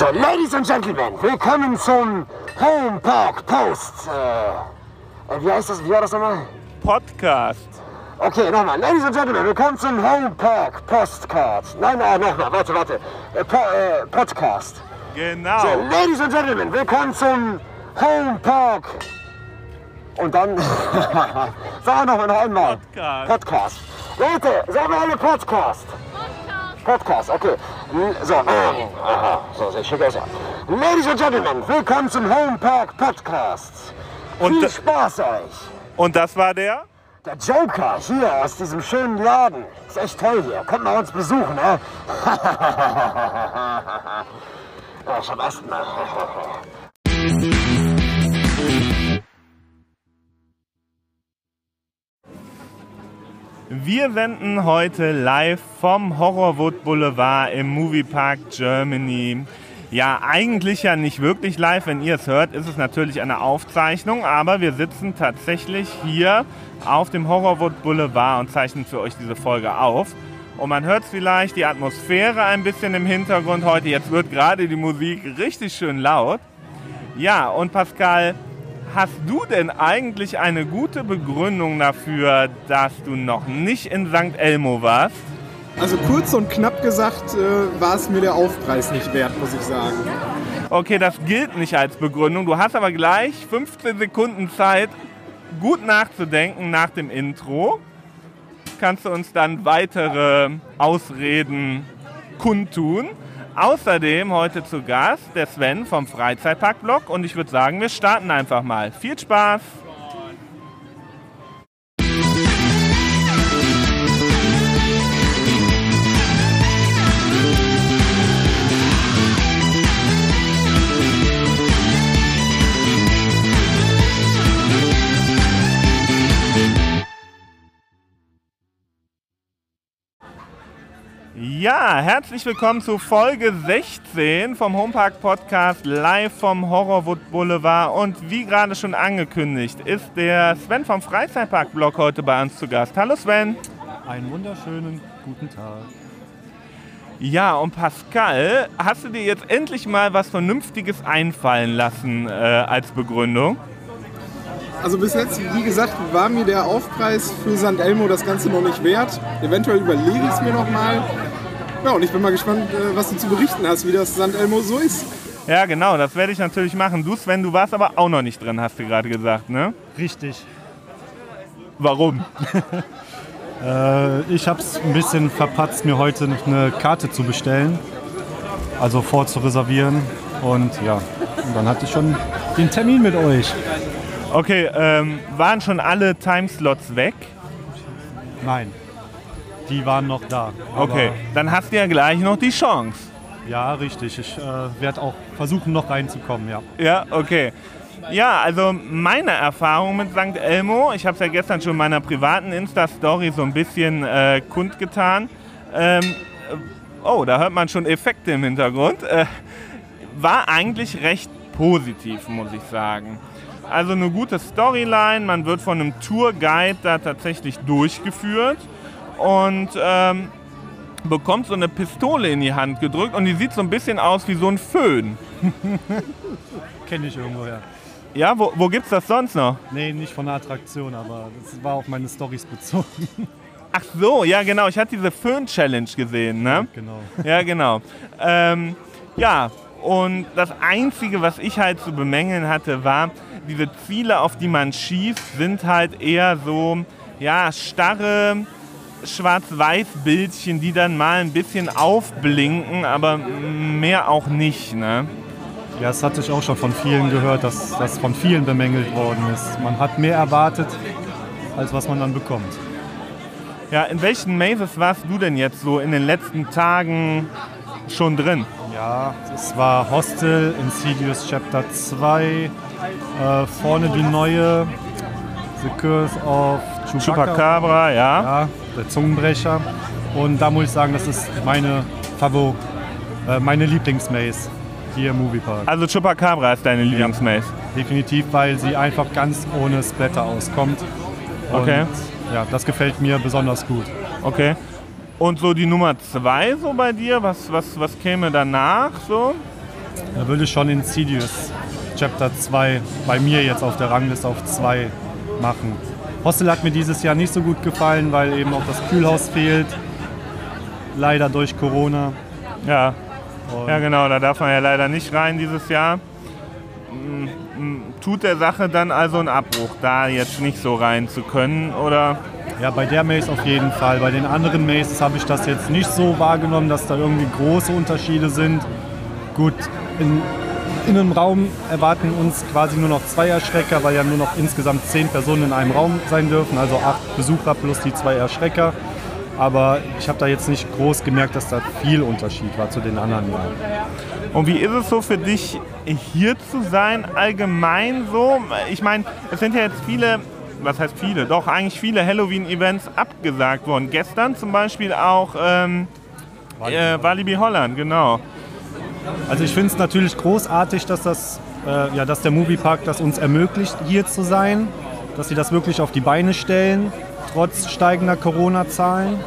So, Ladies and Gentlemen, willkommen zum Home Park Post. Äh, wie heißt das? Wie war das nochmal? Podcast. Okay, nochmal. Ladies and Gentlemen, willkommen zum Home Park Postcard. Nein, äh, nochmal. Warte, warte. Äh, po äh, Podcast. Genau. So, Ladies and Gentlemen, willkommen zum Home Park. Und dann. Sag nochmal noch einmal. Podcast. Podcast. Leute, sagen wir alle Podcast. Podcast, okay. L- So, aha, so, sehr schön besser. Ladies and Gentlemen, willkommen zum Home Park Podcast. Und Viel Spaß euch. Und das war der? Der Joker hier aus diesem schönen Laden. Ist echt toll hier. Kommt mal uns besuchen, ne? ja, schon ersten Mal. Wir senden heute live vom Horrorwood Boulevard im Moviepark Germany. Ja, eigentlich ja nicht wirklich live. Wenn ihr es hört, ist es natürlich eine Aufzeichnung, aber wir sitzen tatsächlich hier auf dem Horrorwood Boulevard und zeichnen für euch diese Folge auf. Und man hört vielleicht die Atmosphäre ein bisschen im Hintergrund heute. Jetzt wird gerade die Musik richtig schön laut. Ja, und Pascal, hast du denn eigentlich eine gute Begründung dafür, dass du noch nicht in St. Elmo warst? Also kurz und knapp gesagt äh, war es mir der Aufpreis nicht wert, muss ich sagen. Okay, das gilt nicht als Begründung. Du hast aber gleich 15 Sekunden Zeit, gut nachzudenken nach dem Intro. Kannst du uns dann weitere Ausreden kundtun. Außerdem heute zu Gast der Sven vom Freizeitparkblog und ich würde sagen, wir starten einfach mal. Viel Spaß! Ja, herzlich willkommen zu Folge 16 vom Homepark Podcast live vom Horrorwood Boulevard. Und wie gerade schon angekündigt, ist der Sven vom Freizeitpark-Blog heute bei uns zu Gast. Hallo Sven. Einen wunderschönen guten Tag. Ja, und Pascal, hast du dir jetzt endlich mal was Vernünftiges einfallen lassen äh, als Begründung? Also bis jetzt, wie gesagt, war mir der Aufpreis für St. Elmo das Ganze noch nicht wert. Eventuell überlege ich es mir nochmal. Ja, und ich bin mal gespannt, äh, was du zu berichten hast, wie das St. Elmo so ist. Ja, genau, das werde ich natürlich machen. Du, Sven, du warst aber auch noch nicht drin, hast du gerade gesagt, ne? Richtig. Warum? Äh, ich habe es ein bisschen verpatzt, mir heute noch eine Karte zu bestellen. Also vorzureservieren. Und ja, und dann hatte ich schon den Termin mit euch. Okay, ähm, waren schon alle Timeslots weg? Nein, die waren noch da. Okay, dann hast du ja gleich noch die Chance. Ja, richtig. Ich äh, werde auch versuchen, noch reinzukommen, ja. Ja, okay. Ja, also meine Erfahrung mit St. Elmo, ich habe es ja gestern schon in meiner privaten Insta-Story so ein bisschen äh, kundgetan. Ähm, äh, oh, da hört man schon Effekte im Hintergrund. Äh, war eigentlich recht positiv, muss ich sagen. Also eine gute Storyline, man wird von einem Tourguide da tatsächlich durchgeführt und ähm, bekommt so eine Pistole in die Hand gedrückt und die sieht so ein bisschen aus wie so ein Föhn. Kenne ich irgendwoher. Ja, wo, wo gibt's das sonst noch? Nee, nicht von der Attraktion, aber das war auf meine Stories bezogen. Ach so, ja genau, ich hatte diese Föhn-Challenge gesehen, ne? genau. Ja, genau. Ähm, ja, und das Einzige, was ich halt zu bemängeln hatte, war, diese Ziele, auf die man schießt, sind halt eher so, ja, starre Schwarz-Weiß-Bildchen, die dann mal ein bisschen aufblinken, aber mehr auch nicht, ne? Ja, das hatte ich auch schon von vielen gehört, dass das von vielen bemängelt worden ist. Man hat mehr erwartet, als was man dann bekommt. Ja, in welchen Mazes warst du denn jetzt so in den letzten Tagen schon drin? Ja, es war Hostel, Insidious Chapter 2, äh, vorne die neue The Curse of Chewbacca. Chupacabra, ja. Ja, der Zungenbrecher. Und da muss ich sagen, das ist meine Favo, äh, meine Lieblingsmaze hier im Moviepark. Also Chupacabra ist deine Lieblingsmaze. Definitiv, weil sie einfach ganz ohne Splatter auskommt. Und, Okay. Ja, das gefällt mir besonders gut. Okay. Und so die Nummer zwei so bei dir, was, was, was käme danach so? Da würde ich schon Insidious Chapter 2 bei mir jetzt auf der Rangliste auf 2 machen. Hostel hat mir dieses Jahr nicht so gut gefallen, weil eben auch das Kühlhaus fehlt. Leider durch Corona. Ja. Ja, genau, da darf man ja leider nicht rein dieses Jahr. Mm, mm, Tut der Sache dann also einen Abbruch, da jetzt nicht so rein zu können, oder? Ja, bei der Maze auf jeden Fall. Bei den anderen Mazes habe ich das jetzt nicht so wahrgenommen, dass da irgendwie große Unterschiede sind. Gut, in, in einem Raum erwarten uns quasi nur noch zwei Erschrecker, weil ja nur noch insgesamt zehn Personen in einem Raum sein dürfen, also acht Besucher plus die zwei Erschrecker. Aber ich habe da jetzt nicht groß gemerkt, dass da viel Unterschied war zu den anderen Jahren. Und wie ist es so für dich, hier zu sein, allgemein so? Ich meine, es sind ja jetzt viele, was heißt viele, doch eigentlich viele Halloween-Events abgesagt worden. Gestern zum Beispiel auch ähm, äh, Walibi Holland, genau. Also ich finde es natürlich großartig, dass, das, äh, ja, dass der Moviepark das uns ermöglicht, hier zu sein, dass sie das wirklich auf die Beine stellen, trotz steigender Corona-Zahlen.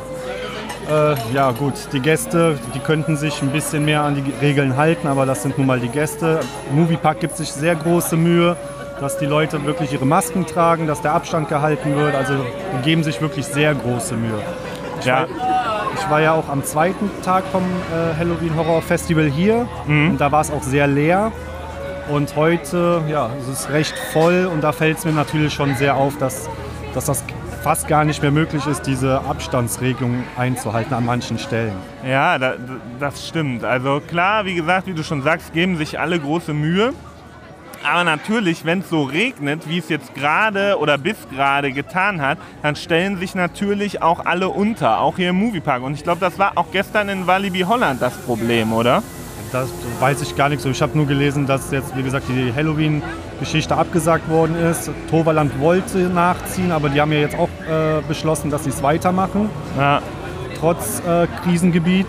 Äh, ja gut, die Gäste, die könnten sich ein bisschen mehr an die Regeln halten, aber das sind nun mal die Gäste. Moviepark gibt sich sehr große Mühe, dass die Leute wirklich ihre Masken tragen, dass der Abstand gehalten wird. Also die geben sich wirklich sehr große Mühe. Ich, Ja. Ich war ja auch am zweiten Tag vom äh, Halloween Horror Festival hier und da war es auch sehr leer. Und heute, ja, es ist recht voll und da fällt es mir natürlich schon sehr auf, dass, dass das fast gar nicht mehr möglich ist, diese Abstandsregelung einzuhalten an manchen Stellen. Ja, da, das stimmt. Also klar, wie gesagt, wie du schon sagst, geben sich alle große Mühe. Aber natürlich, wenn es so regnet, wie es jetzt gerade oder bis gerade getan hat, dann stellen sich natürlich auch alle unter, auch hier im Moviepark. Und ich glaube, das war auch gestern in Walibi Holland das Problem, oder? Das weiß ich gar nicht so. Ich habe nur gelesen, dass jetzt, wie gesagt, die Halloween-Geschichte abgesagt worden ist. Toverland wollte nachziehen, aber die haben ja jetzt auch äh, beschlossen, dass sie es weitermachen, Ja, trotz äh, Krisengebiet.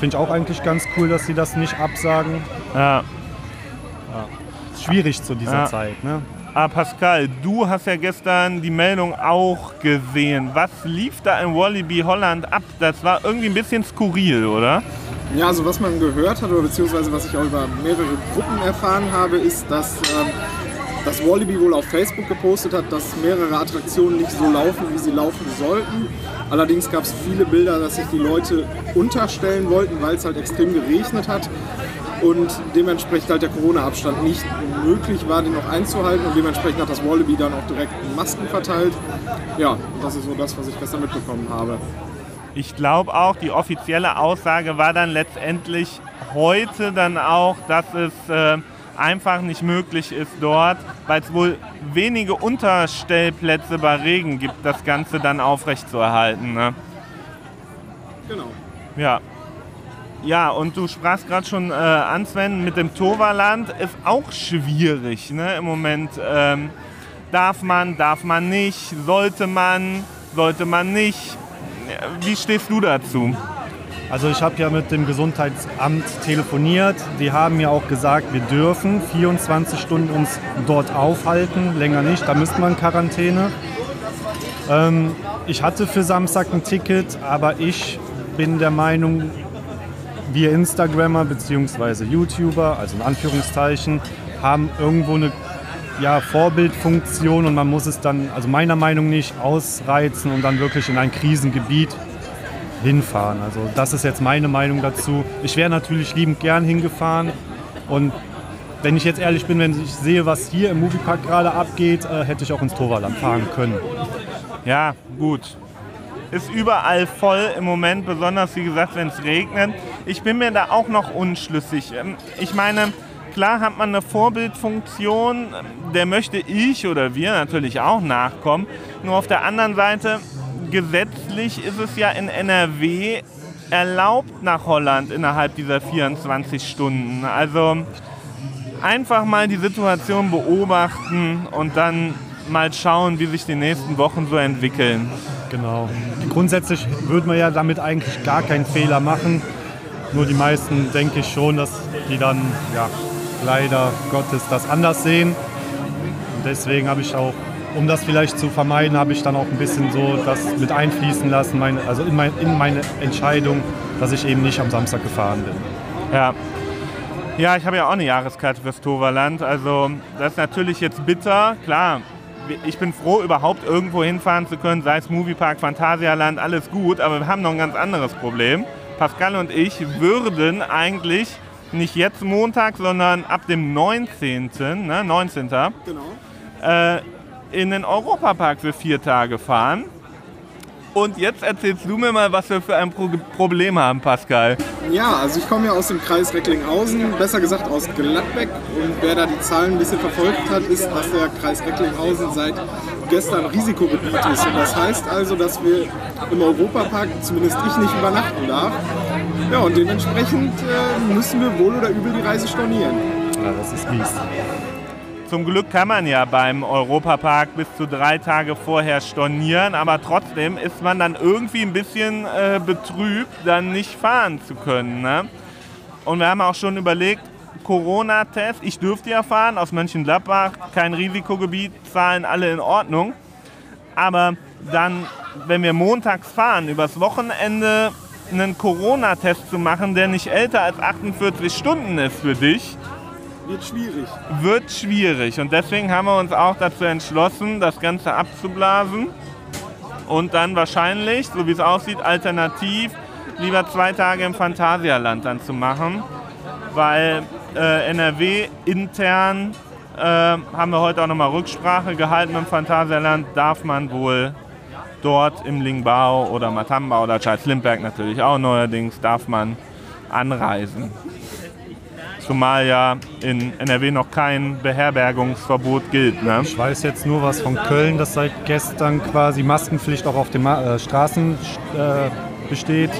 Finde ich auch eigentlich ganz cool, dass sie das nicht absagen. ja. Ist schwierig zu dieser Ja. Zeit. Ne? Ah, Pascal, du hast ja gestern die Meldung auch gesehen. Was lief da in Wallaby Holland ab? Das war irgendwie ein bisschen skurril, oder? Ja, also was man gehört hat, oder beziehungsweise was ich auch über mehrere Gruppen erfahren habe, ist, dass ähm, das Wallaby wohl auf Facebook gepostet hat, dass mehrere Attraktionen nicht so laufen, wie sie laufen sollten. Allerdings gab es viele Bilder, dass sich die Leute unterstellen wollten, weil es halt extrem geregnet hat und dementsprechend halt der Corona-Abstand nicht möglich war, den noch einzuhalten und dementsprechend hat das Wallaby dann auch direkt Masken verteilt. Ja, das ist so das, was ich gestern mitbekommen habe. Ich glaube auch, die offizielle Aussage war dann letztendlich heute dann auch, dass es äh, einfach nicht möglich ist dort, weil es wohl wenige Unterstellplätze bei Regen gibt, das Ganze dann aufrechtzuerhalten. Ne? Genau. Ja. Ja, und du sprachst gerade schon äh, an, Sven, mit dem Toverland ist auch schwierig ne, im Moment. Ähm, darf man, darf man nicht, sollte man, sollte man nicht. Wie stehst du dazu? Also ich habe ja mit dem Gesundheitsamt telefoniert. Die haben mir auch gesagt, wir dürfen 24 Stunden uns dort aufhalten, länger nicht. Da müsste man Quarantäne. Ähm, ich hatte für Samstag ein Ticket, aber ich bin der Meinung, wir Instagrammer bzw. YouTuber, also in Anführungszeichen, haben irgendwo eine ja, Vorbildfunktion und man muss es dann, also meiner Meinung nach, nicht ausreizen und dann wirklich in ein Krisengebiet hinfahren. Also das ist jetzt meine Meinung dazu. Ich wäre natürlich liebend gern hingefahren und wenn ich jetzt ehrlich bin, wenn ich sehe, was hier im Moviepark gerade abgeht, äh, hätte ich auch ins Torwaland fahren können. Ja, gut. Ist überall voll im Moment, besonders wie gesagt, wenn es regnet. Ich bin mir da auch noch unschlüssig. Ähm, Ich meine, klar hat man eine Vorbildfunktion, der möchte ich oder wir natürlich auch nachkommen. Nur auf der anderen Seite, gesetzlich ist es ja in NRW erlaubt nach Holland innerhalb dieser 24 Stunden. Also einfach mal die Situation beobachten und dann mal schauen, wie sich die nächsten Wochen so entwickeln. Genau. Grundsätzlich würde man ja damit eigentlich gar keinen Fehler machen. Nur die meisten denke ich schon, dass die dann ja, leider Gottes das anders sehen. Und deswegen habe ich auch, um das vielleicht zu vermeiden, habe ich dann auch ein bisschen so das mit einfließen lassen, meine, also in, mein, in meine Entscheidung, dass ich eben nicht am Samstag gefahren bin. Ja. Ja, ich habe ja auch eine Jahreskarte fürs Toverland. Also das ist natürlich jetzt bitter. Klar, ich bin froh, überhaupt irgendwo hinfahren zu können, sei es Moviepark, Phantasialand, alles gut. Aber wir haben noch ein ganz anderes Problem. Pascal und ich würden eigentlich nicht jetzt Montag, sondern ab dem 19. Ne, 19. Genau. Äh, in den Europapark für vier Tage fahren. Und jetzt erzählst du mir mal, was wir für ein Pro Problem haben, Pascal. Ja, also ich komme ja aus dem Kreis Recklinghausen, besser gesagt aus Gladbeck. Und wer da die Zahlen ein bisschen verfolgt hat, ist, dass der Kreis Recklinghausen seit gestern Risikogebiet ist. Und das heißt also, dass wir im Europapark, zumindest ich, nicht übernachten darf. Ja, und dementsprechend äh, müssen wir wohl oder übel die Reise stornieren. Ja, das ist mies. Zum Glück kann man ja beim Europapark bis zu drei Tage vorher stornieren, aber trotzdem ist man dann irgendwie ein bisschen äh, betrübt, dann nicht fahren zu können. Ne? Und wir haben auch schon überlegt, Corona-Test, ich dürfte ja fahren aus Mönchengladbach, kein Risikogebiet, Zahlen alle in Ordnung. Aber dann, wenn wir montags fahren, übers Wochenende einen Corona-Test zu machen, der nicht älter als 48 Stunden ist für dich, Wird schwierig. wird schwierig. Und deswegen haben wir uns auch dazu entschlossen, das Ganze abzublasen und dann wahrscheinlich, so wie es aussieht, alternativ lieber zwei Tage im Phantasialand dann zu machen, weil äh, NRW intern äh, haben wir heute auch nochmal Rücksprache gehalten im Phantasialand, darf man wohl dort im Lingbao oder Matamba oder Charles-Limberg natürlich auch neuerdings, darf man anreisen. Zumal ja in NRW noch kein Beherbergungsverbot gilt. Ne? Ich weiß jetzt nur was von Köln, dass seit gestern quasi Maskenpflicht auch auf den Ma äh, Straßen äh, besteht,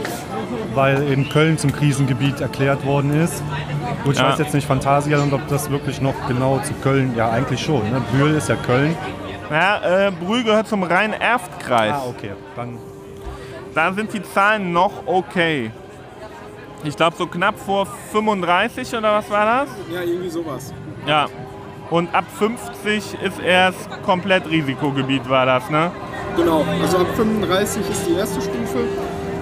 weil in Köln zum Krisengebiet erklärt worden ist. Gut, ich Ja. weiß jetzt nicht Phantasialand, ob das wirklich noch genau zu Köln, ja eigentlich schon. Ne? Bühl ist ja Köln. Ja, äh, Brühl gehört zum Rhein-Erft-Kreis. Ah, okay. Dann Da sind die Zahlen noch okay. Ich glaube so knapp vor 35 oder was war das? Ja, irgendwie sowas. Ja. Und ab 50 ist erst komplett Risikogebiet war das, ne? Genau, also ab 35 ist die erste Stufe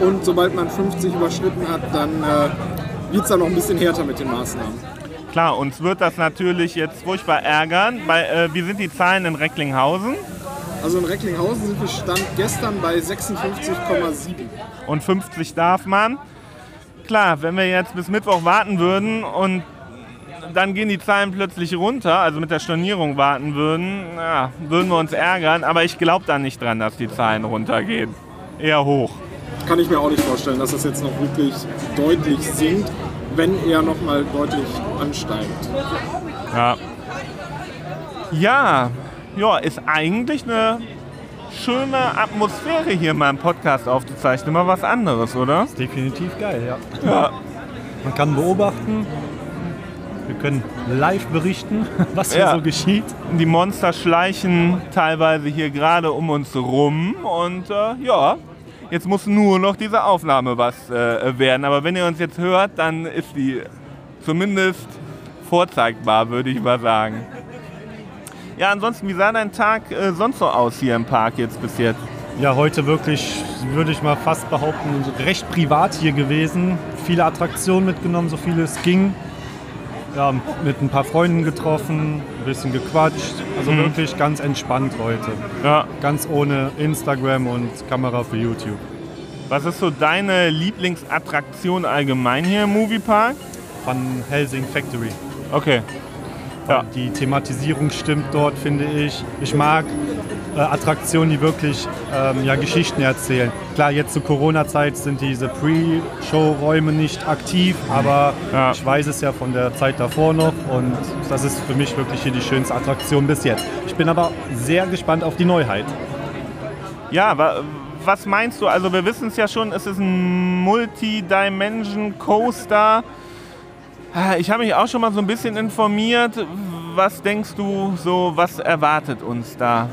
und sobald man 50 überschritten hat, dann äh, wird es dann noch ein bisschen härter mit den Maßnahmen. Klar, uns wird das natürlich jetzt furchtbar ärgern. Bei, äh, wie sind die Zahlen in Recklinghausen? Also in Recklinghausen sind wir Stand gestern bei 56,7. Und 50 darf man. Klar, wenn wir jetzt bis Mittwoch warten würden und dann gehen die Zahlen plötzlich runter, also mit der Stornierung warten würden, ja, würden wir uns ärgern. Aber ich glaube da nicht dran, dass die Zahlen runtergehen. Eher hoch. Kann ich mir auch nicht vorstellen, dass das jetzt noch wirklich deutlich sinkt, wenn er noch mal deutlich ansteigt. Ja. Ja, ja, ist eigentlich eine schöne Atmosphäre hier mal im Podcast aufzuzeichnen. Mal was anderes, oder? definitiv geil, ja. Man kann beobachten, wir können live berichten, was hier Ja. so geschieht. Die Monster schleichen teilweise hier gerade um uns rum und äh, ja, jetzt muss nur noch diese Aufnahme was äh, werden. Aber wenn ihr uns jetzt hört, dann ist die zumindest vorzeigbar, würde ich mal sagen. Ja, ansonsten, wie sah dein Tag äh, sonst so aus hier im Park jetzt bis jetzt? Ja, heute wirklich, würde ich mal fast behaupten, recht privat hier gewesen. Viele Attraktionen mitgenommen, so viele es ging. Ja, mit ein paar Freunden getroffen, ein bisschen gequatscht. Also wirklich ganz entspannt heute. Ja, Ganz ohne Instagram und Kamera für YouTube. was ist so deine Lieblingsattraktion allgemein hier im Moviepark? Von Helsing Factory. Okay. Ja. Die Thematisierung stimmt dort, finde ich. Ich mag äh, Attraktionen, die wirklich ähm, ja, Geschichten erzählen. Klar, jetzt zur Corona-Zeit sind diese Pre-Show-Räume nicht aktiv, aber Ja. ich weiß es ja von der Zeit davor noch und das ist für mich wirklich hier die schönste Attraktion bis jetzt. Ich bin aber sehr gespannt auf die Neuheit. Ja, wa was meinst du? Also wir wissen es ja schon, es ist ein Multi-Dimension Coaster. Ah, Ich habe mich auch schon mal so ein bisschen informiert. Was denkst du so, was erwartet uns da?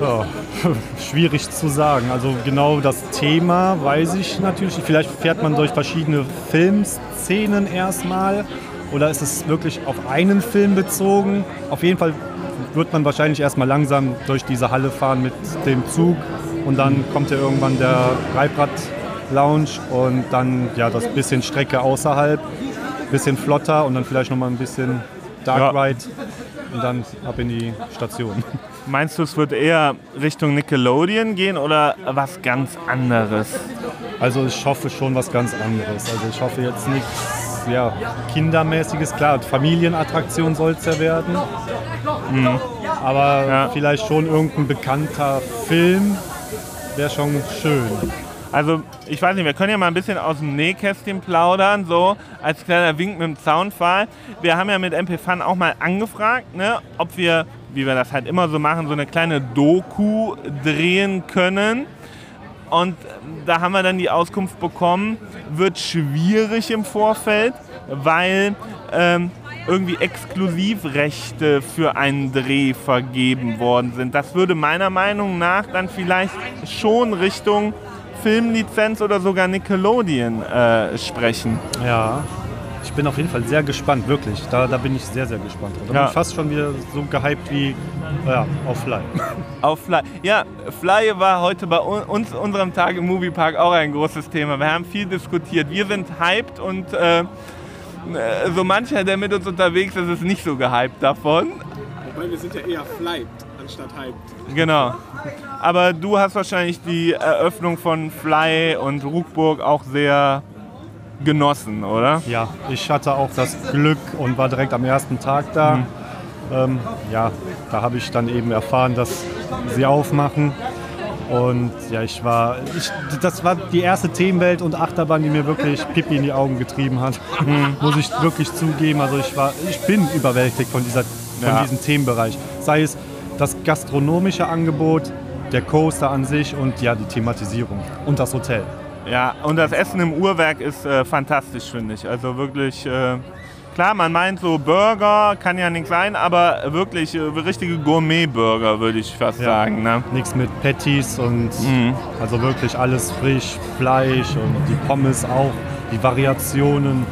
Ja, schwierig zu sagen. Also genau das Thema weiß ich natürlich. Vielleicht fährt man durch verschiedene Filmszenen erstmal oder ist es wirklich auf einen Film bezogen? Auf jeden Fall wird man wahrscheinlich erstmal langsam durch diese Halle fahren mit dem Zug und dann kommt ja irgendwann der Reibrad Lounge und dann ja das bisschen Strecke außerhalb. Bisschen flotter und dann vielleicht nochmal ein bisschen Dark Ja. Ride und dann ab in die Station. Meinst du, es wird eher Richtung Nickelodeon gehen oder was ganz anderes? Also ich hoffe schon was ganz anderes. Also ich hoffe jetzt nichts ja, Kindermäßiges. Klar, Familienattraktion soll es ja werden. Aber Mhm. Ja. vielleicht schon irgendein bekannter Film wäre schon schön. Also, ich weiß nicht, wir können ja mal ein bisschen aus dem Nähkästchen plaudern, so als kleiner Wink mit dem Zaunpfahl. Wir haben ja mit MP Fun auch mal angefragt, ne, ob wir, wie wir das halt immer so machen, so eine kleine Doku drehen können. Und da haben wir dann die Auskunft bekommen, wird schwierig im Vorfeld, weil ähm, irgendwie Exklusivrechte für einen Dreh vergeben worden sind. Das würde meiner Meinung nach dann vielleicht schon Richtung Filmlizenz oder sogar Nickelodeon äh, sprechen. Ja. Ich bin auf jeden Fall sehr gespannt, wirklich. Da, da bin ich sehr, sehr gespannt. Da bin Ja. ich fast schon wieder so gehypt wie ja, auf Fly. Auf Fly. Ja, Fly war heute bei un- uns, unserem Tag im Moviepark, auch ein großes Thema. Wir haben viel diskutiert. Wir sind hyped und äh, äh, so mancher, der mit uns unterwegs ist, ist nicht so gehypt davon. Wobei wir sind ja eher flight anstatt hyped. Genau. Aber du hast wahrscheinlich die Eröffnung von Fly und Ruckburg auch sehr genossen, oder? Ja, ich hatte auch das Glück und war direkt am ersten Tag da. Ähm, ja, da habe ich dann eben erfahren, dass sie aufmachen. Und ja, ich war, ich, das war die erste Themenwelt und Achterbahn, die mir wirklich Pipi in die Augen getrieben hat. Muss ich wirklich zugeben. Also ich war, ich bin überwältigt von, dieser, von Ja. diesem Themenbereich. Sei es das gastronomische Angebot, der Coaster an sich und ja, die Thematisierung und das Hotel. Ja, und das Essen im Uhrwerk ist äh, fantastisch, finde ich. Also wirklich, äh, klar, man meint so Burger, kann ja nichts sein, aber wirklich äh, richtige Gourmet-Burger, würde ich fast Ja. sagen. Ne? Nichts mit Patties und also wirklich alles frisch, Fleisch und die Pommes auch, die Variationen,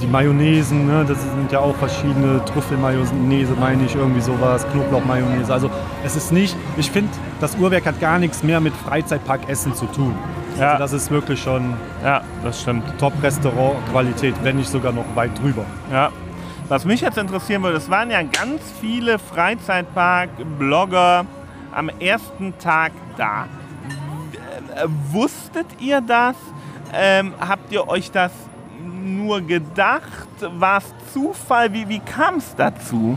die Mayonnaisen, ne, das sind ja auch verschiedene Trüffelmayonnaise, meine ich, irgendwie sowas, Knoblauchmayonnaise. Also es ist nicht, ich finde, das Uhrwerk hat gar nichts mehr mit Freizeitparkessen zu tun. Ja. Also das ist wirklich schon Ja, das stimmt. Top-Restaurant-Qualität, wenn nicht sogar noch weit drüber. Ja. Was mich jetzt interessieren würde, es waren ja ganz viele Freizeitpark-Blogger am ersten Tag da. Äh, wusstet ihr das? Ähm, habt ihr euch das nur gedacht? War es Zufall? Wie, wie kam es dazu?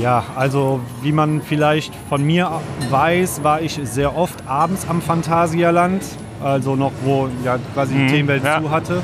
Ja, also wie man vielleicht von mir weiß, war ich sehr oft abends am Phantasialand, also noch wo ja quasi die Mhm, Themenwelt ja. zu hatte.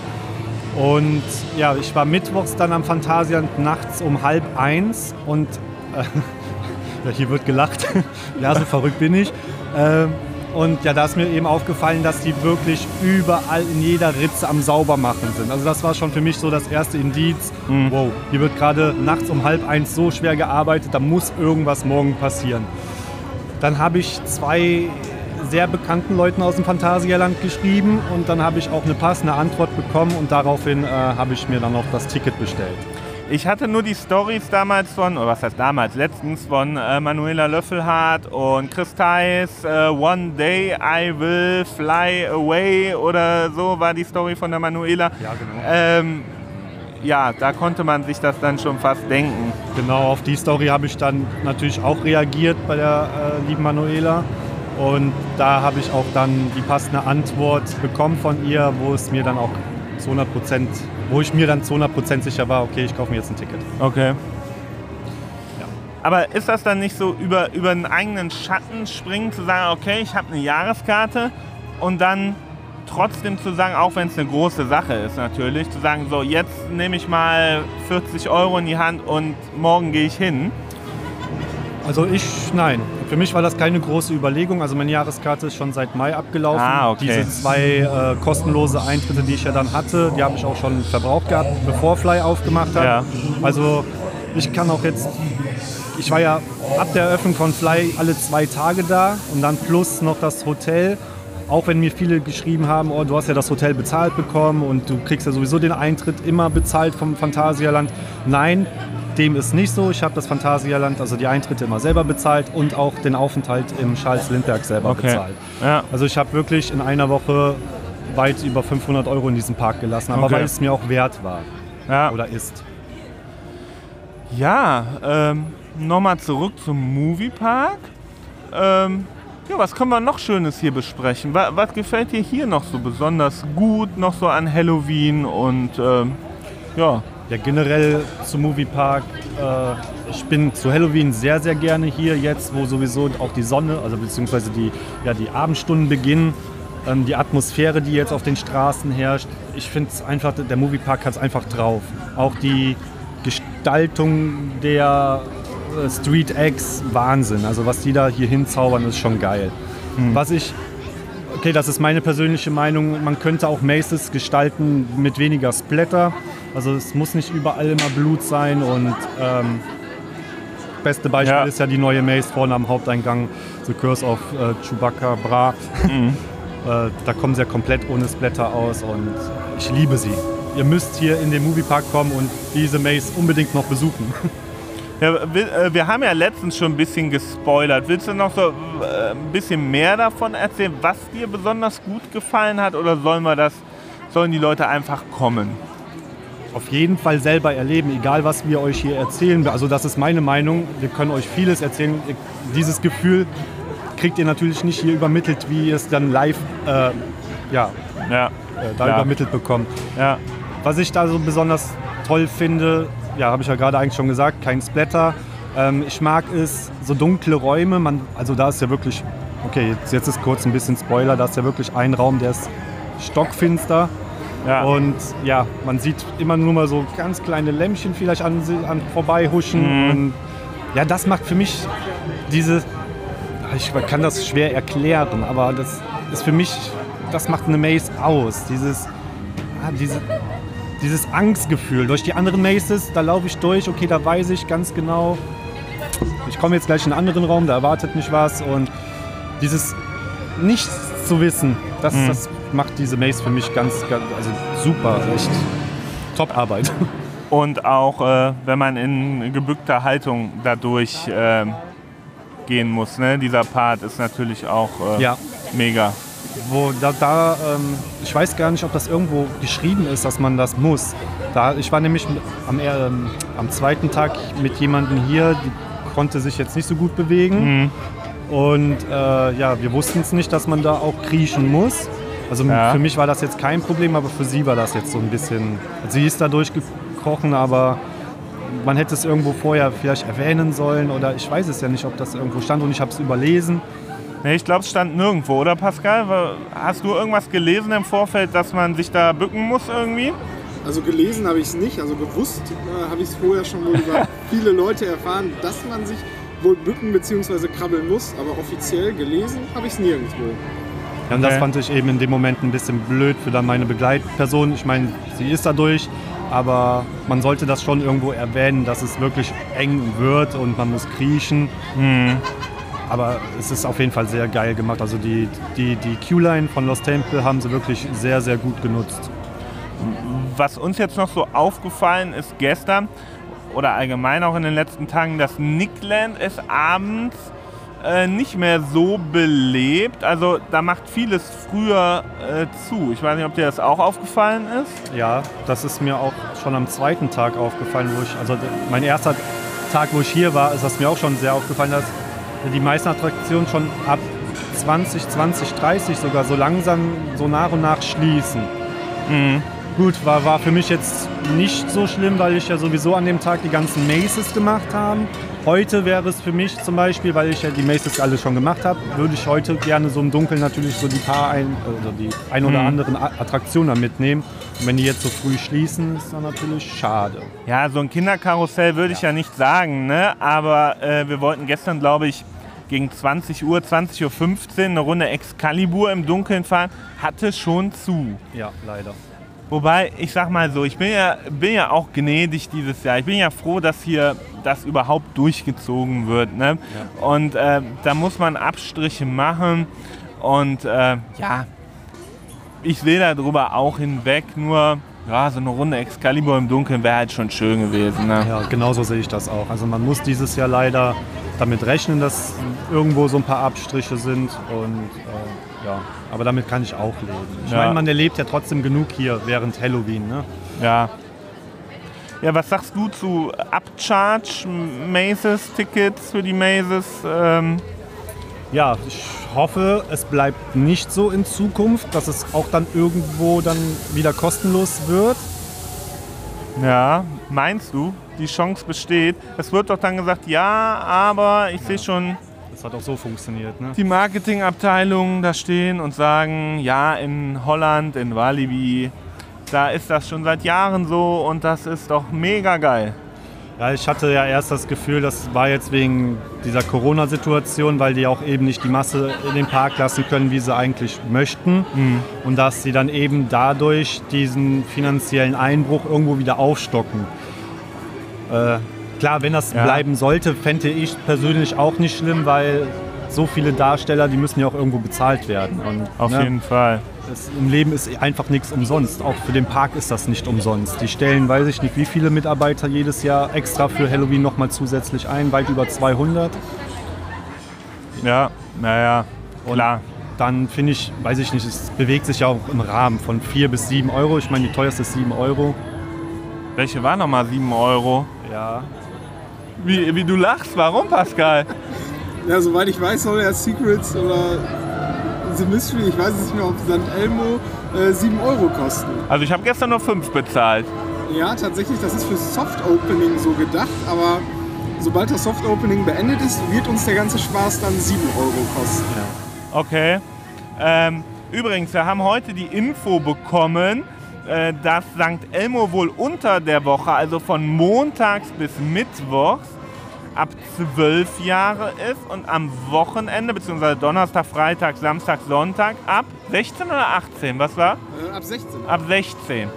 Und ja, ich war mittwochs dann am Phantasialand nachts um halb eins und äh, ja, hier wird gelacht. ja, so verrückt bin ich. Ähm, und ja, da ist mir eben aufgefallen, dass die wirklich überall in jeder Ritze am Saubermachen sind. Also das war schon für mich so das erste Indiz. Wow, hier wird gerade nachts um halb eins so schwer gearbeitet, da muss irgendwas morgen passieren. Dann habe ich zwei sehr bekannten Leuten aus dem Phantasialand geschrieben und dann habe ich auch eine passende Antwort bekommen und daraufhin äh, habe ich mir dann noch das Ticket bestellt. Ich hatte nur die Stories damals von, oder was heißt damals, letztens von äh, Manuela Löffelhardt und Chris Theis, äh, One Day I Will Fly Away oder so war die Story von der Manuela. Ja, genau. Ähm, ja, da konnte man sich das dann schon fast denken. Genau, auf die Story habe ich dann natürlich auch reagiert bei der äh, lieben Manuela. Und da habe ich auch dann die passende Antwort bekommen von ihr, wo es mir dann auch zu 100 Prozent, wo ich mir dann zu 100 Prozent sicher war, okay, ich kaufe mir jetzt ein Ticket. Okay. Ja. Aber ist das dann nicht so über, über einen eigenen Schatten springen, zu sagen, okay, ich habe eine Jahreskarte und dann trotzdem zu sagen, auch wenn es eine große Sache ist natürlich, zu sagen, so jetzt nehme ich mal 40 Euro in die Hand und morgen gehe ich hin. Also ich, nein. Für mich war das keine große Überlegung. Also meine Jahreskarte ist schon seit Mai abgelaufen. Ah, okay. Diese zwei äh, kostenlose Eintritte, die ich ja dann hatte, die habe ich auch schon verbraucht gehabt, bevor Fly aufgemacht hat. Ja. Also ich kann auch jetzt, ich war ja ab der Eröffnung von Fly alle zwei Tage da und dann plus noch das Hotel. Auch wenn mir viele geschrieben haben, oh, du hast ja das Hotel bezahlt bekommen und du kriegst ja sowieso den Eintritt immer bezahlt vom Phantasialand. Nein, dem ist nicht so. Ich habe das Phantasialand, also die Eintritte immer selber bezahlt und auch den Aufenthalt im Charles Lindbergh selber Okay. bezahlt. Ja. Also ich habe wirklich in einer Woche weit über 500 Euro in diesem Park gelassen, aber Okay. weil es mir auch wert war. Ja. oder ist. Ja, ähm, nochmal zurück zum Moviepark. Ähm, ja, was können wir noch Schönes hier besprechen? Was, was gefällt dir hier noch so besonders gut, noch so an Halloween und ähm, ja, Ja, generell zum Moviepark. Äh, ich bin zu Halloween sehr, sehr gerne hier jetzt, wo sowieso auch die Sonne, also beziehungsweise die, ja, die Abendstunden beginnen. Ähm, die Atmosphäre, die jetzt auf den Straßen herrscht. Ich finde es einfach, der Moviepark hat es einfach drauf. Auch die Gestaltung der äh, Street Eggs, Wahnsinn. Also was die da hier hinzaubern, ist schon geil. Was ich Okay, das ist meine persönliche Meinung. Man könnte auch Maces gestalten mit weniger Splatter. Also es muss nicht überall immer Blut sein. Und ähm, beste Beispiel Ja. ist ja die neue Mace vorne am Haupteingang, The Curse of äh, Chewbacca Bra. Mhm. äh, da kommen sie ja komplett ohne Splatter aus und ich liebe sie. Ihr müsst hier in den Moviepark kommen und diese Mace unbedingt noch besuchen. ja wir, äh, wir haben ja letztens schon ein bisschen gespoilert. Willst du noch so äh, ein bisschen mehr davon erzählen, was dir besonders gut gefallen hat oder sollen wir das, sollen die Leute einfach kommen? Auf jeden Fall selber erleben, egal was wir euch hier erzählen. Also das ist meine Meinung. Wir können euch vieles erzählen. Dieses Gefühl kriegt ihr natürlich nicht hier übermittelt, wie ihr es dann live äh, ja, Ja, äh, da Ja. übermittelt bekommt. ja, Was ich da so besonders toll finde, ja, habe ich ja gerade eigentlich schon gesagt, kein Splatter. Ähm, ich mag es, so dunkle Räume. Man, also da ist ja wirklich, okay, jetzt, jetzt ist kurz ein bisschen Spoiler, da ist ja wirklich ein Raum, der ist stockfinster. Ja. Und ja, man sieht immer nur mal so ganz kleine Lämpchen vielleicht an, an vorbeihuschen. Mhm. Und ja, das macht für mich diese, ich kann das schwer erklären, aber das ist für mich, das macht eine Maze aus. Dieses, ah, diese, dieses Angstgefühl. Durch die anderen Maces, da laufe ich durch, okay, da weiß ich ganz genau, ich komme jetzt gleich in einen anderen Raum, da erwartet mich was. Und dieses Nichts zu wissen, das, das macht diese Maze für mich ganz, ganz also super, echt Top-Arbeit. Und auch, äh, wenn man in gebückter Haltung dadurch ähm, gehen muss. Ne? Dieser Part ist natürlich auch äh, Ja. mega. Wo da, da ähm, ich weiß gar nicht, ob das irgendwo geschrieben ist, dass man das muss. Da, ich war nämlich am, ähm, am zweiten Tag mit jemandem hier, die konnte sich jetzt nicht so gut bewegen. Und äh, ja, wir wussten es nicht, dass man da auch kriechen muss. Also Ja. für mich war das jetzt kein Problem, aber für sie war das jetzt so ein bisschen. Sie ist da durchgekrochen, aber man hätte es irgendwo vorher vielleicht erwähnen sollen oder ich weiß es ja nicht, ob das irgendwo stand und ich habe es überlesen. Nee, ich glaube, es stand nirgendwo, oder Pascal? Hast du irgendwas gelesen im Vorfeld, dass man sich da bücken muss irgendwie? Also gelesen habe ich es nicht, also gewusst äh, habe ich es vorher schon wohl über viele Leute erfahren, dass man sich wohl bücken bzw. krabbeln muss, aber offiziell gelesen habe ich es nirgendwo. Ja, und das Okay. fand ich eben in dem Moment ein bisschen blöd für dann meine Begleitperson. Ich meine, sie ist dadurch, aber man sollte das schon irgendwo erwähnen, dass es wirklich eng wird und man muss kriechen. Aber es ist auf jeden Fall sehr geil gemacht. Also die, die, die Q-Line von Lost Temple haben sie wirklich sehr, sehr gut genutzt. Was uns jetzt noch so aufgefallen ist gestern oder allgemein auch in den letzten Tagen, dass Nickland ist abends äh, nicht mehr so belebt. Also da macht vieles früher äh, zu. Ich weiß nicht, ob dir das auch aufgefallen ist. Ja, das ist mir auch schon am zweiten Tag aufgefallen, wo ich, also mein erster Tag, wo ich hier war, ist das mir auch schon sehr aufgefallen, dass die meisten Attraktionen schon ab 20, 20, 30 sogar so langsam, so nach und nach schließen. Gut, war, war für mich jetzt nicht so schlimm, weil ich ja sowieso an dem Tag die ganzen Maces gemacht habe. Heute wäre es für mich zum Beispiel, weil ich ja die Maces alle schon gemacht habe, würde ich heute gerne so im Dunkeln natürlich so die paar ein, also die ein oder anderen A- Attraktionen mitnehmen. Und wenn die jetzt so früh schließen, ist dann natürlich schade. Ja, so ein Kinderkarussell würde ich ja nicht sagen, ne? aber äh, wir wollten gestern, glaube ich, gegen 20 Uhr, 20.15 Uhr eine Runde Excalibur im Dunkeln fahren. Hatte schon zu. Ja, leider. Wobei, ich sag mal so, ich bin ja, bin ja auch gnädig dieses Jahr. Ich bin ja froh, dass hier das überhaupt durchgezogen wird. Ne? Und äh, da muss man Abstriche machen. Und äh, ja, ich sehe darüber auch hinweg. Nur, ja, so eine Runde Excalibur im Dunkeln wäre halt schon schön gewesen. Ne? Ja, genauso sehe ich das auch. Also man muss dieses Jahr leider damit rechnen, dass irgendwo so ein paar Abstriche sind und äh, ja, aber damit kann ich auch leben. Ich Ja. meine, man erlebt ja trotzdem genug hier während Halloween. Ne? Ja. Ja, was sagst du zu Upcharge Mazes Tickets für die Mazes? Ähm, Ja, ich hoffe, es bleibt nicht so in Zukunft, dass es auch dann irgendwo dann wieder kostenlos wird. ja, meinst du, die Chance besteht? Es wird doch dann gesagt, ja, aber ich sehe schon Das hat auch so funktioniert. Ne? die Marketingabteilungen da stehen und sagen, ja, in Holland, in Walibi, da ist das schon seit Jahren so und das ist doch mega geil. Ja, ich hatte ja erst das Gefühl, das war jetzt wegen dieser Corona-Situation, weil die auch eben nicht die Masse in den Park lassen können, wie sie eigentlich möchten. Und dass sie dann eben dadurch diesen finanziellen Einbruch irgendwo wieder aufstocken. Äh, klar, wenn das Ja. bleiben sollte, fände ich persönlich auch nicht schlimm, weil so viele Darsteller, die müssen ja auch irgendwo bezahlt werden. Und, Auf ne, jeden Fall. es, Im Leben ist einfach nichts umsonst. Auch für den Park ist das nicht umsonst. Die stellen, weiß ich nicht, wie viele Mitarbeiter jedes Jahr extra für Halloween nochmal zusätzlich ein, weit über 200. Ja, naja, klar. Dann finde ich, weiß ich nicht, es bewegt sich ja auch im Rahmen von 4 bis 7 Euro. Ich meine, die teuerste ist 7 Euro. Welche war nochmal 7 Euro? Ja. Wie, wie du lachst, warum, Pascal? Ja, soweit ich weiß, soll ja Secrets oder The Mystery, ich weiß es nicht mehr, ob St. Elmo äh, 7 Euro kosten. Also ich habe gestern nur 5 bezahlt. Ja, tatsächlich, das ist für Soft Opening so gedacht, aber sobald das Soft Opening beendet ist, wird uns der ganze Spaß dann 7 Euro kosten. Okay. Ähm, übrigens, wir haben heute die Info bekommen, dass St. Elmo wohl unter der Woche, also von montags bis mittwochs, ab 12 Jahre ist und am Wochenende, beziehungsweise Donnerstag, Freitag, Samstag, Sonntag, ab 16 oder 18, was war? Äh, ab 16. Ab 16.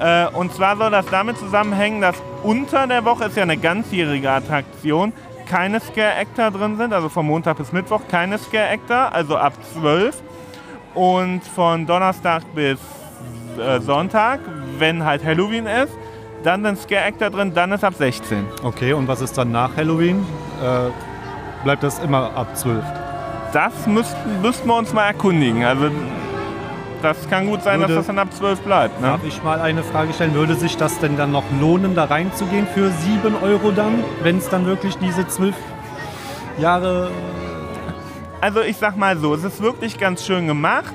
Äh, und zwar soll das damit zusammenhängen, dass unter der Woche ist ja eine ganzjährige Attraktion, keine Scare-Actor drin sind, also von Montag bis Mittwoch keine Scare-Actor, also ab 12. Und von Donnerstag bis äh, Sonntag, wenn halt Halloween ist, dann sind Scare-Actor drin, dann ist ab 16. Okay, und was ist dann nach Halloween? Äh, bleibt das immer ab 12? Das müssten, müssten wir uns mal erkundigen. Also das kann gut sein, dass Würde- das dann ab 12 bleibt. Ne? Darf ich mal eine Frage stellen? Würde sich das denn dann noch lohnen, da reinzugehen für 7 Euro dann, wenn es dann wirklich diese 12 Jahre Also ich sag mal so, es ist wirklich ganz schön gemacht.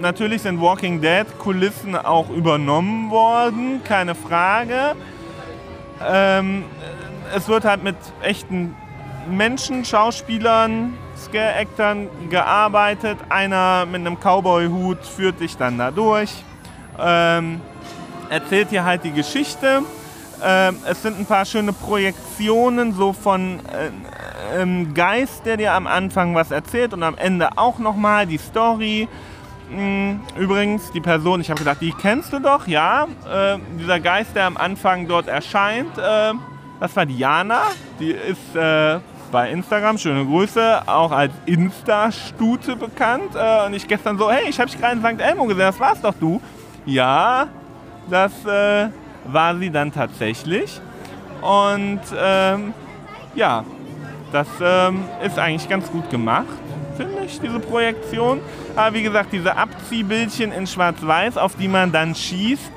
Natürlich sind Walking Dead Kulissen auch übernommen worden, keine Frage. Ähm, es wird halt mit echten Menschen, Schauspielern, Scare-Actern gearbeitet. Einer mit einem Cowboy-Hut führt dich dann da durch. Ähm, erzählt dir halt die Geschichte. Ähm, es sind ein paar schöne Projektionen so von äh, ähm, Geist, der dir am Anfang was erzählt und am Ende auch nochmal die Story. Mm, Übrigens, die Person, ich habe gedacht, die kennst du doch, ja. Äh, dieser Geist, der am Anfang dort erscheint, äh, das war Diana. Die ist äh, bei Instagram, schöne Grüße, auch als Insta-Stute bekannt. Äh, und ich gestern so, hey, ich habe dich gerade in St. Elmo gesehen, das warst doch du. Ja, das äh, war sie dann tatsächlich. Und ähm, ja, das ähm, ist eigentlich ganz gut gemacht, finde ich, diese Projektion. Aber wie gesagt, diese Abziehbildchen in Schwarz-Weiß, auf die man dann schießt,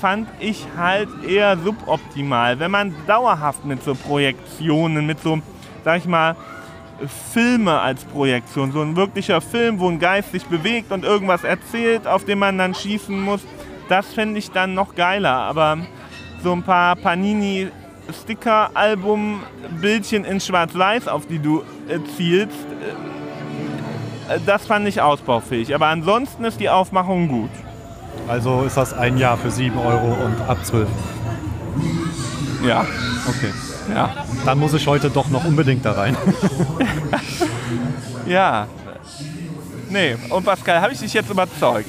fand ich halt eher suboptimal. Wenn man dauerhaft mit so Projektionen, mit so, sag ich mal, Filme als Projektion, so ein wirklicher Film, wo ein Geist sich bewegt und irgendwas erzählt, auf den man dann schießen muss, das fände ich dann noch geiler. Aber so ein paar Panini Sticker-Album-Bildchen in Schwarz-Weiß, auf die du äh, zielst, äh, das fand ich ausbaufähig. Aber ansonsten ist die Aufmachung gut. Also ist das ein Jahr für 7 Euro und ab 12. Ja, Okay. ja. Dann muss ich heute doch noch unbedingt da rein. Ja. Nee, und Pascal, habe ich dich jetzt überzeugt?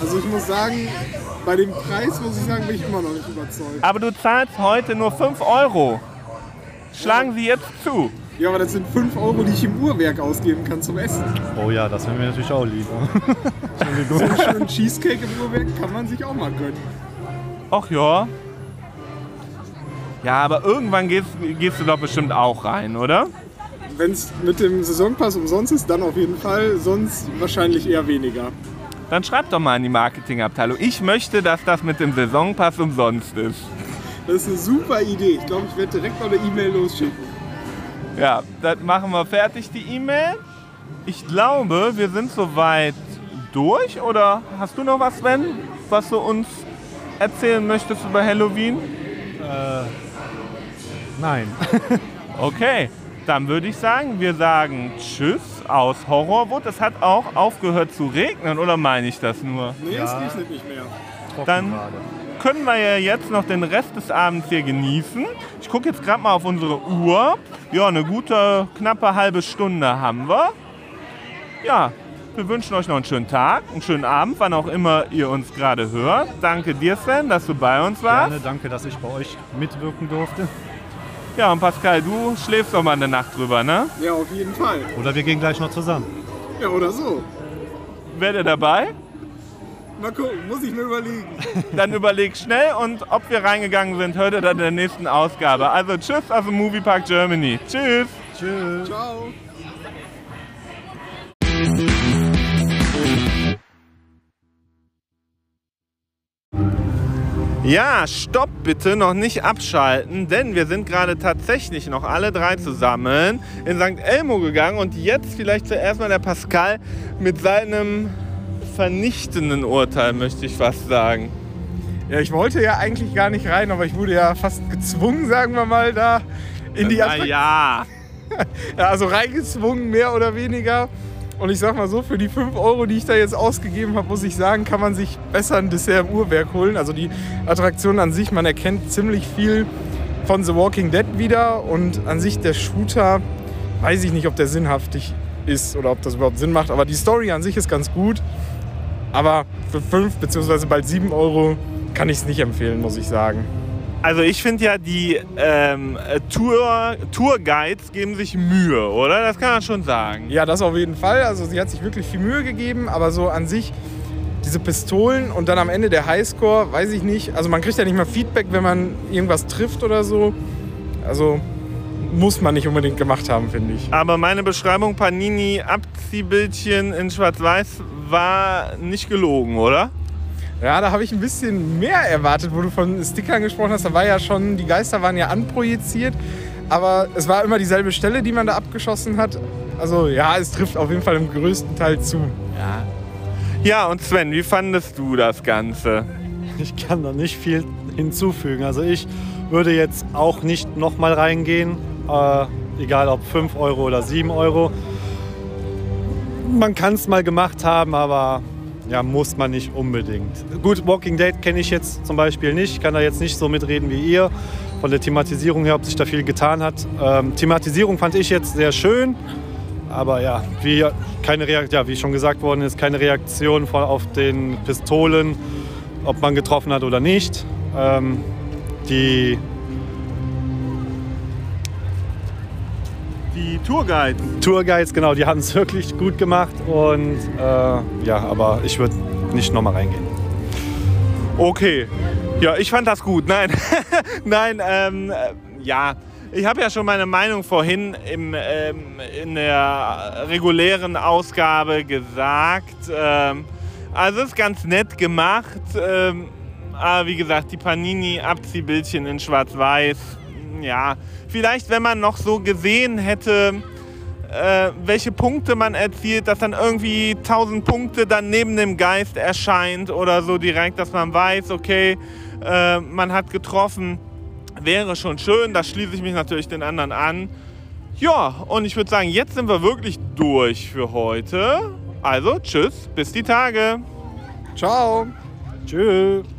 Also ich muss sagen, bei dem Preis muss ich sagen, bin ich immer noch nicht überzeugt. Aber du zahlst heute nur 5 Euro. Schlagen Sie jetzt zu. Ja, aber das sind 5 Euro, die ich im Uhrwerk ausgeben kann zum Essen. Oh ja, das wäre mir natürlich auch lieb. So einen schönen Cheesecake im Uhrwerk kann man sich auch mal gönnen. Ach ja. Ja, aber irgendwann gehst, gehst du doch bestimmt auch rein, oder? Wenn es mit dem Saisonpass umsonst ist, dann auf jeden Fall, sonst wahrscheinlich eher weniger. Dann schreib doch mal in die Marketingabteilung. Ich möchte, dass das mit dem Saisonpass umsonst ist. Das ist eine super Idee. Ich glaube, ich werde direkt noch eine E-Mail losschicken. Ja, das machen wir fertig, die E-Mail. Ich glaube, wir sind soweit durch. Oder hast du noch was, Sven, was du uns erzählen möchtest über Halloween? Nein. Okay, dann würde ich sagen, wir sagen Tschüss aus Horrorwood. Es hat auch aufgehört zu regnen, oder meine ich das nur? Nee, Ja. es regnet nicht mehr. Trocken Dann- gerade. Können wir ja jetzt noch den Rest des Abends hier genießen. Ich gucke jetzt gerade mal auf unsere Uhr. Ja, eine gute, knappe halbe Stunde haben wir. Ja, wir wünschen euch noch einen schönen Tag, einen schönen Abend, wann auch immer ihr uns gerade hört. Danke dir, Sven, dass du bei uns warst. Gerne, danke, dass ich bei euch mitwirken durfte. Ja, und Pascal, du schläfst doch mal eine Nacht drüber, ne? Ja, auf jeden Fall. Oder wir gehen gleich noch zusammen. Ja, oder so. Werdet ihr dabei? Mal gucken, muss ich mir überlegen. Dann überleg schnell und ob wir reingegangen sind, hört ihr dann in der nächsten Ausgabe. Also tschüss aus dem Moviepark Germany. Tschüss. Tschüss. Ciao. Ja, stopp bitte, noch nicht abschalten, denn wir sind gerade tatsächlich noch alle drei zusammen in St. Elmo gegangen und jetzt vielleicht zuerst mal der Pascal mit seinem vernichtenden Urteil, möchte ich fast sagen. Ja, ich wollte ja eigentlich gar nicht rein, aber ich wurde ja fast gezwungen, sagen wir mal, da in die Attraktion. ja, Ja, also reingezwungen, mehr oder weniger. Und ich sag mal so, für die 5 Euro, die ich da jetzt ausgegeben habe, muss ich sagen, kann man sich besser ein Dessert im Uhrwerk holen. Also die Attraktion an sich, man erkennt ziemlich viel von The Walking Dead wieder. Und an sich der Shooter, weiß ich nicht, ob der sinnhaftig ist oder ob das überhaupt Sinn macht. Aber die Story an sich ist ganz gut. Aber für 5 bzw. bald 7 Euro kann ich es nicht empfehlen, muss ich sagen. also ich finde ja, die ähm, Tour, Tourguides geben sich Mühe, oder? Das kann man schon sagen. Ja, das auf jeden Fall. Also sie hat sich wirklich viel Mühe gegeben, aber so an sich diese Pistolen und dann am Ende der Highscore, weiß ich nicht. Also man kriegt ja nicht mal Feedback, wenn man irgendwas trifft oder so. Also muss man nicht unbedingt gemacht haben, finde ich. Aber meine Beschreibung Panini Abziehbildchen in Schwarz-Weiß war nicht gelogen, oder? Ja, da habe ich ein bisschen mehr erwartet, wo du von Stickern gesprochen hast. Da war ja schon, die Geister waren ja anprojiziert, aber es war immer dieselbe Stelle, die man da abgeschossen hat. Also ja, es trifft auf jeden Fall im größten Teil zu. Ja, und Sven, wie fandest du das Ganze? Ich kann da nicht viel hinzufügen. Also ich würde jetzt auch nicht nochmal reingehen, äh, egal ob 5 Euro oder 7 Euro. Man kann es mal gemacht haben, aber ja, muss man nicht unbedingt. Gut, Walking Dead kenne ich jetzt zum Beispiel nicht, kann da jetzt nicht so mitreden wie ihr. Von der Thematisierung her, ob sich da viel getan hat. Ähm, Thematisierung fand ich jetzt sehr schön, aber ja, wie, keine Reakt ja, wie schon gesagt worden ist, keine Reaktion auf den Pistolen, ob man getroffen hat oder nicht. Ähm, die Die Tourguide. Tourguides, genau, die haben es wirklich gut gemacht und äh, ja, aber ich würde nicht nochmal reingehen. Okay. Ja, ich fand das gut. Nein, nein, ähm, äh, ja. Ich habe ja schon meine Meinung vorhin im, ähm, in der regulären Ausgabe gesagt. Ähm, also ist ganz nett gemacht. Ähm, aber wie gesagt, die Panini-Abziehbildchen in Schwarz-Weiß. Ja, vielleicht wenn man noch so gesehen hätte, äh, welche Punkte man erzielt, dass dann irgendwie 1000 Punkte dann neben dem Geist erscheint oder so direkt, dass man weiß, okay, äh, man hat getroffen, wäre schon schön. Da schließe ich mich natürlich den anderen an. Ja, und ich würde sagen, jetzt sind wir wirklich durch für heute. Also, tschüss, bis die Tage. Ciao! Tschüss.